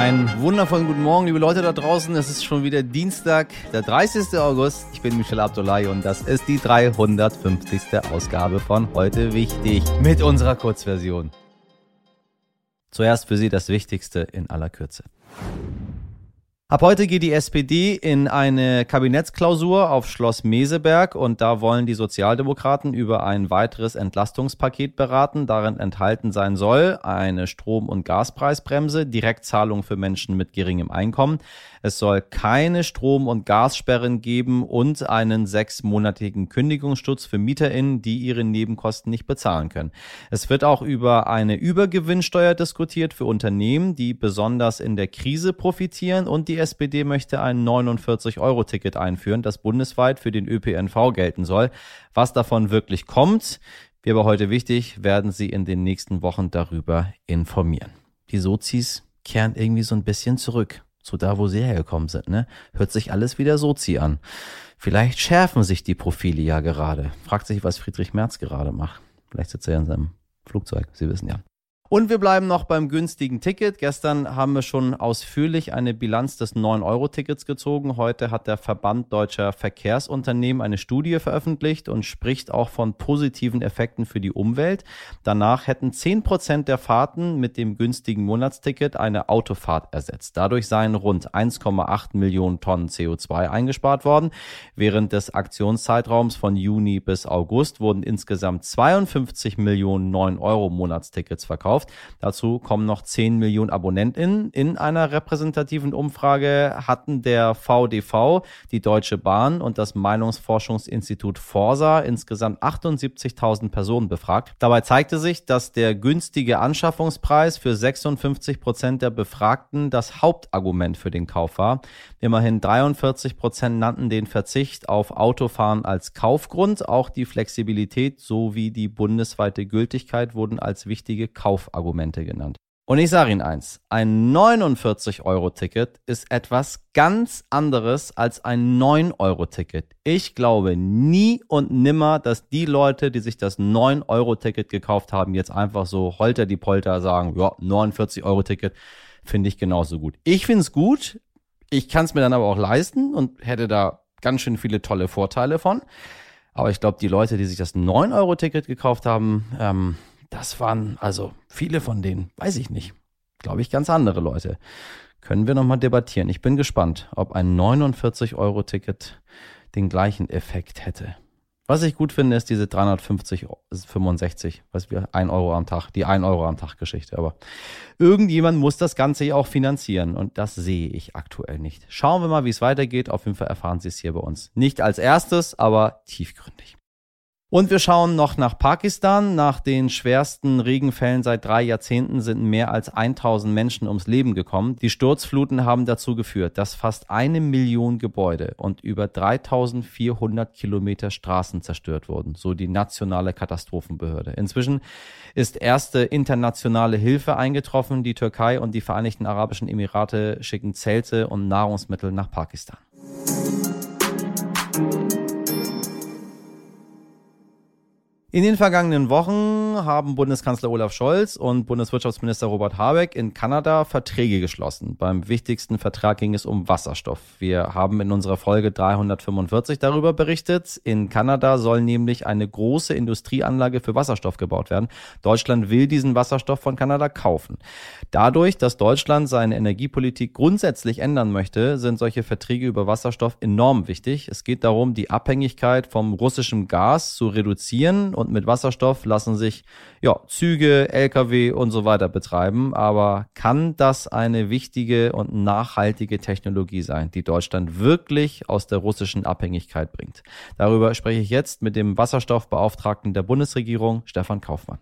Einen wundervollen guten Morgen, liebe Leute da draußen. Es ist schon wieder Dienstag, der 30. August. Ich bin Michel Abdullahi und das ist die 350. Ausgabe von Heute Wichtig mit unserer Kurzversion. Zuerst für Sie das Wichtigste in aller Kürze. Ab heute geht die SPD in eine Kabinettsklausur auf Schloss Meseberg und da wollen die Sozialdemokraten über ein weiteres Entlastungspaket beraten. Darin enthalten sein soll eine Strom- und Gaspreisbremse, Direktzahlung für Menschen mit geringem Einkommen. Es soll keine Strom- und Gassperren geben und einen sechsmonatigen Kündigungsschutz für MieterInnen, die ihre Nebenkosten nicht bezahlen können. Es wird auch über eine Übergewinnsteuer diskutiert für Unternehmen, die besonders in der Krise profitieren und die SPD möchte ein 49-Euro-Ticket einführen, das bundesweit für den ÖPNV gelten soll. Was davon wirklich kommt, wäre aber heute wichtig, werden Sie in den nächsten Wochen darüber informieren. Die Sozis kehren irgendwie so ein bisschen zurück zu da, wo sie hergekommen sind. Ne? Hört sich alles wieder Sozi an. Vielleicht schärfen sich die Profile ja gerade. Fragt sich, was Friedrich Merz gerade macht. Vielleicht sitzt er ja in seinem Flugzeug. Sie wissen ja. Und wir bleiben noch beim günstigen Ticket. Gestern haben wir schon ausführlich eine Bilanz des 9-Euro-Tickets gezogen. Heute hat der Verband deutscher Verkehrsunternehmen eine Studie veröffentlicht und spricht auch von positiven Effekten für die Umwelt. Danach hätten 10 Prozent der Fahrten mit dem günstigen Monatsticket eine Autofahrt ersetzt. Dadurch seien rund 1,8 Millionen Tonnen CO2 eingespart worden. Während des Aktionszeitraums von Juni bis August wurden insgesamt 52 Millionen 9-Euro-Monatstickets verkauft gekauft. Dazu kommen noch 10 Millionen AbonnentInnen. In einer repräsentativen Umfrage hatten der VDV, die Deutsche Bahn und das Meinungsforschungsinstitut Forsa insgesamt 78.000 Personen befragt. Dabei zeigte sich, dass der günstige Anschaffungspreis für 56 Prozent der Befragten das Hauptargument für den Kauf war. Immerhin 43 Prozent nannten den Verzicht auf Autofahren als Kaufgrund. Auch die Flexibilität sowie die bundesweite Gültigkeit wurden als wichtige Kauf Kaufargumente genannt. Und ich sage Ihnen eins, ein 49-Euro-Ticket ist etwas ganz anderes als ein 9-Euro-Ticket. Ich glaube nie und nimmer, dass die Leute, die sich das 9-Euro-Ticket gekauft haben, jetzt einfach so holter die Polter sagen, ja, 49-Euro-Ticket finde ich genauso gut. Ich finde es gut, ich kann es mir dann aber auch leisten und hätte da ganz schön viele tolle Vorteile von. Aber ich glaube, die Leute, die sich das 9-Euro-Ticket gekauft haben, ähm, das waren also viele von denen, weiß ich nicht. Glaube ich, ganz andere Leute. Können wir nochmal debattieren. Ich bin gespannt, ob ein 49-Euro-Ticket den gleichen Effekt hätte. Was ich gut finde, ist diese 350, 65, was wir, 1 Euro am Tag, die 1 Euro am Tag Geschichte. Aber irgendjemand muss das Ganze ja auch finanzieren und das sehe ich aktuell nicht. Schauen wir mal, wie es weitergeht. Auf jeden Fall erfahren Sie es hier bei uns. Nicht als erstes, aber tiefgründig. Und wir schauen noch nach Pakistan. Nach den schwersten Regenfällen seit drei Jahrzehnten sind mehr als 1000 Menschen ums Leben gekommen. Die Sturzfluten haben dazu geführt, dass fast eine Million Gebäude und über 3400 Kilometer Straßen zerstört wurden, so die nationale Katastrophenbehörde. Inzwischen ist erste internationale Hilfe eingetroffen. Die Türkei und die Vereinigten Arabischen Emirate schicken Zelte und Nahrungsmittel nach Pakistan. In den vergangenen Wochen haben Bundeskanzler Olaf Scholz und Bundeswirtschaftsminister Robert Habeck in Kanada Verträge geschlossen. Beim wichtigsten Vertrag ging es um Wasserstoff. Wir haben in unserer Folge 345 darüber berichtet. In Kanada soll nämlich eine große Industrieanlage für Wasserstoff gebaut werden. Deutschland will diesen Wasserstoff von Kanada kaufen. Dadurch, dass Deutschland seine Energiepolitik grundsätzlich ändern möchte, sind solche Verträge über Wasserstoff enorm wichtig. Es geht darum, die Abhängigkeit vom russischen Gas zu reduzieren und mit Wasserstoff lassen sich ja, Züge, Lkw und so weiter betreiben. Aber kann das eine wichtige und nachhaltige Technologie sein, die Deutschland wirklich aus der russischen Abhängigkeit bringt? Darüber spreche ich jetzt mit dem Wasserstoffbeauftragten der Bundesregierung, Stefan Kaufmann.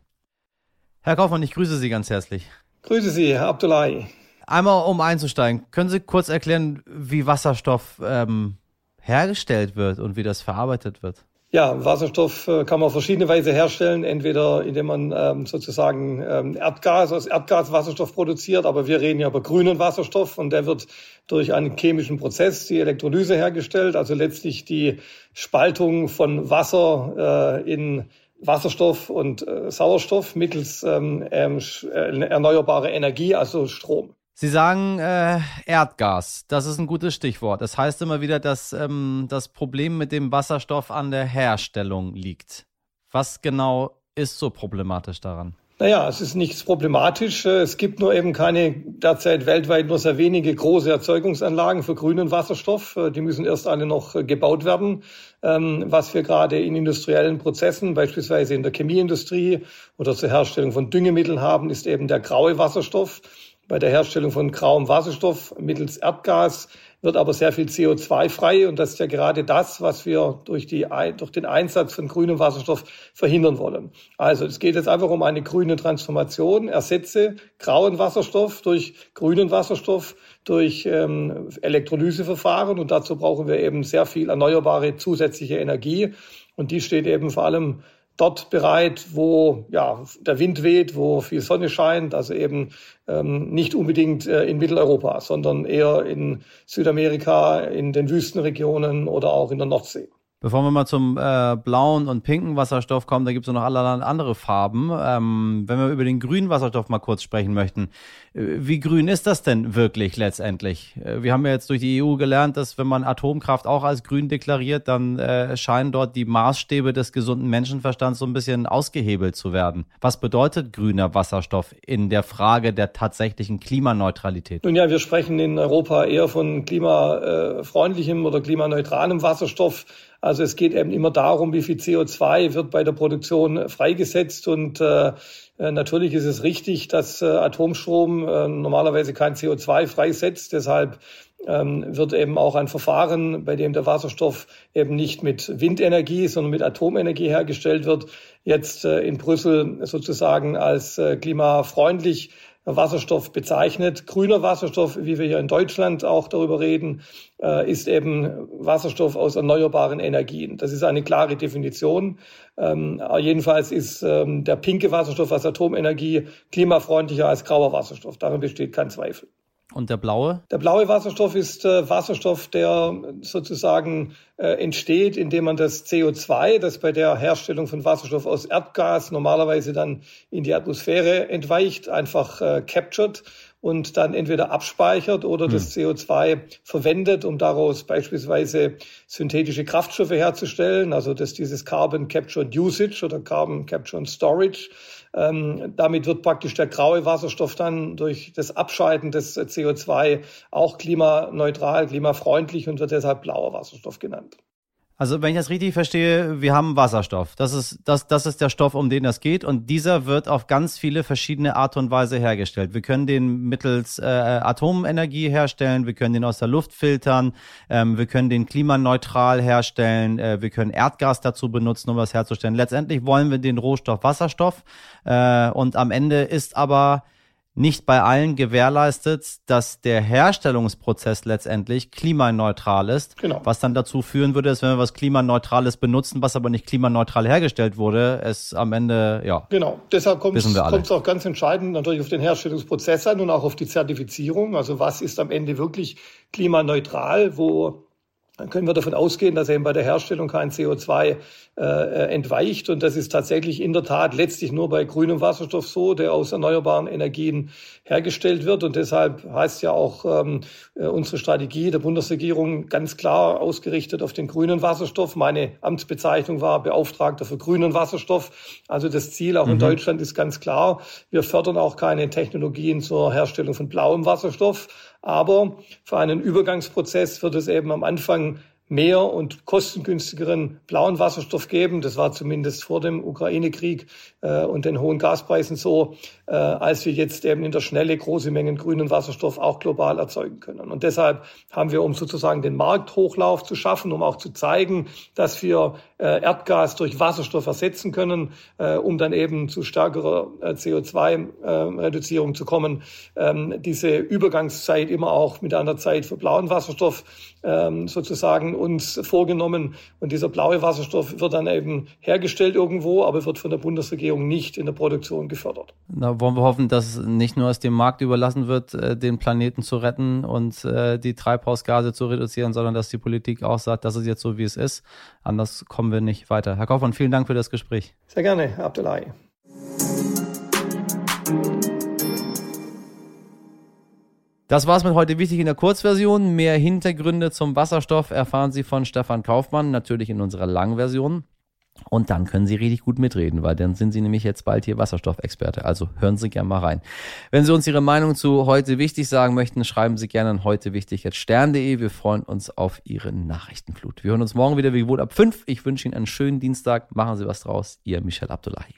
Herr Kaufmann, ich grüße Sie ganz herzlich. Grüße Sie, Herr Abdullahi. Einmal um einzusteigen, können Sie kurz erklären, wie Wasserstoff ähm, hergestellt wird und wie das verarbeitet wird? Ja, Wasserstoff äh, kann man auf verschiedene Weise herstellen, entweder indem man ähm, sozusagen ähm, Erdgas aus Erdgas Wasserstoff produziert, aber wir reden ja über grünen Wasserstoff und der wird durch einen chemischen Prozess, die Elektrolyse hergestellt, also letztlich die Spaltung von Wasser äh, in Wasserstoff und äh, Sauerstoff mittels ähm, ähm, äh, erneuerbare Energie, also Strom. Sie sagen äh, Erdgas, das ist ein gutes Stichwort. Das heißt immer wieder, dass ähm, das Problem mit dem Wasserstoff an der Herstellung liegt. Was genau ist so problematisch daran? Naja, es ist nichts problematisch. Es gibt nur eben keine, derzeit weltweit nur sehr wenige große Erzeugungsanlagen für grünen Wasserstoff. Die müssen erst alle noch gebaut werden. Ähm, was wir gerade in industriellen Prozessen, beispielsweise in der Chemieindustrie oder zur Herstellung von Düngemitteln haben, ist eben der graue Wasserstoff. Bei der Herstellung von grauem Wasserstoff mittels Erdgas wird aber sehr viel CO2 frei und das ist ja gerade das, was wir durch, die, durch den Einsatz von grünem Wasserstoff verhindern wollen. Also es geht jetzt einfach um eine grüne Transformation. Ersetze grauen Wasserstoff durch grünen Wasserstoff, durch ähm, Elektrolyseverfahren und dazu brauchen wir eben sehr viel erneuerbare zusätzliche Energie und die steht eben vor allem dort bereit, wo ja, der Wind weht, wo viel Sonne scheint, also eben ähm, nicht unbedingt äh, in Mitteleuropa, sondern eher in Südamerika, in den Wüstenregionen oder auch in der Nordsee. Bevor wir mal zum äh, blauen und pinken Wasserstoff kommen, da gibt es noch allerlei andere Farben. Ähm, wenn wir über den grünen Wasserstoff mal kurz sprechen möchten, äh, wie grün ist das denn wirklich letztendlich? Äh, wir haben ja jetzt durch die EU gelernt, dass wenn man Atomkraft auch als grün deklariert, dann äh, scheinen dort die Maßstäbe des gesunden Menschenverstands so ein bisschen ausgehebelt zu werden. Was bedeutet grüner Wasserstoff in der Frage der tatsächlichen Klimaneutralität? Nun ja, wir sprechen in Europa eher von klimafreundlichem oder klimaneutralem Wasserstoff. Also es geht eben immer darum, wie viel CO2 wird bei der Produktion freigesetzt und äh, äh, Natürlich ist es richtig, dass äh, Atomstrom äh, normalerweise kein CO2 freisetzt. Deshalb ähm, wird eben auch ein Verfahren, bei dem der Wasserstoff eben nicht mit Windenergie, sondern mit Atomenergie hergestellt wird, jetzt in Brüssel sozusagen als klimafreundlich Wasserstoff bezeichnet. Grüner Wasserstoff, wie wir hier in Deutschland auch darüber reden, äh, ist eben Wasserstoff aus erneuerbaren Energien. Das ist eine klare Definition. Ähm, jedenfalls ist ähm, der pinke Wasserstoff aus Atomenergie klimafreundlicher als grauer Wasserstoff. Darin besteht kein Zweifel. Und der blaue? Der blaue Wasserstoff ist äh, Wasserstoff, der sozusagen äh, entsteht, indem man das CO2, das bei der Herstellung von Wasserstoff aus Erdgas normalerweise dann in die Atmosphäre entweicht, einfach äh, captured und dann entweder abspeichert oder hm. das CO2 verwendet, um daraus beispielsweise synthetische Kraftstoffe herzustellen, also das dieses Carbon Capture and Usage oder Carbon Capture and Storage ähm, damit wird praktisch der graue Wasserstoff dann durch das Abscheiden des CO2 auch klimaneutral, klimafreundlich und wird deshalb blauer Wasserstoff genannt. Also wenn ich das richtig verstehe, wir haben Wasserstoff. Das ist, das, das ist der Stoff, um den das geht. Und dieser wird auf ganz viele verschiedene Art und Weise hergestellt. Wir können den mittels äh, Atomenergie herstellen, wir können den aus der Luft filtern, ähm, wir können den klimaneutral herstellen, äh, wir können Erdgas dazu benutzen, um das herzustellen. Letztendlich wollen wir den Rohstoff Wasserstoff. Äh, und am Ende ist aber nicht bei allen gewährleistet, dass der Herstellungsprozess letztendlich klimaneutral ist. Genau. Was dann dazu führen würde, dass wenn wir was Klimaneutrales benutzen, was aber nicht klimaneutral hergestellt wurde, es am Ende, ja. Genau. Deshalb kommt es auch ganz entscheidend natürlich auf den Herstellungsprozess an und auch auf die Zertifizierung. Also was ist am Ende wirklich klimaneutral, wo dann können wir davon ausgehen, dass eben bei der Herstellung kein CO2 äh, entweicht. Und das ist tatsächlich in der Tat letztlich nur bei grünem Wasserstoff so, der aus erneuerbaren Energien hergestellt wird. Und deshalb heißt ja auch ähm, äh, unsere Strategie der Bundesregierung ganz klar ausgerichtet auf den grünen Wasserstoff. Meine Amtsbezeichnung war Beauftragter für grünen Wasserstoff. Also das Ziel auch mhm. in Deutschland ist ganz klar. Wir fördern auch keine Technologien zur Herstellung von blauem Wasserstoff. Aber für einen Übergangsprozess wird es eben am Anfang mehr und kostengünstigeren blauen Wasserstoff geben. Das war zumindest vor dem Ukraine-Krieg äh, und den hohen Gaspreisen so, äh, als wir jetzt eben in der Schnelle große Mengen grünen Wasserstoff auch global erzeugen können. Und deshalb haben wir, um sozusagen den Markthochlauf zu schaffen, um auch zu zeigen, dass wir äh, Erdgas durch Wasserstoff ersetzen können, äh, um dann eben zu stärkerer äh, CO2-Reduzierung zu kommen, ähm, diese Übergangszeit immer auch mit einer Zeit für blauen Wasserstoff ähm, sozusagen uns vorgenommen. Und dieser blaue Wasserstoff wird dann eben hergestellt irgendwo, aber wird von der Bundesregierung nicht in der Produktion gefördert. Da wollen wir hoffen, dass nicht nur es dem Markt überlassen wird, äh, den Planeten zu retten und äh, die Treibhausgase zu reduzieren, sondern dass die Politik auch sagt, das ist jetzt so, wie es ist. Anders kommen wir nicht weiter. Herr Kaufmann, vielen Dank für das Gespräch. Sehr gerne, Abdullahi. Das war's mit heute wichtig in der Kurzversion. Mehr Hintergründe zum Wasserstoff erfahren Sie von Stefan Kaufmann, natürlich in unserer Langversion. Und dann können Sie richtig gut mitreden, weil dann sind Sie nämlich jetzt bald hier Wasserstoffexperte. Also hören Sie gerne mal rein. Wenn Sie uns Ihre Meinung zu heute wichtig sagen möchten, schreiben Sie gerne an heute wichtig stern.de. Wir freuen uns auf Ihre Nachrichtenflut. Wir hören uns morgen wieder wie gewohnt ab 5. Ich wünsche Ihnen einen schönen Dienstag. Machen Sie was draus. Ihr Michel Abdullahi.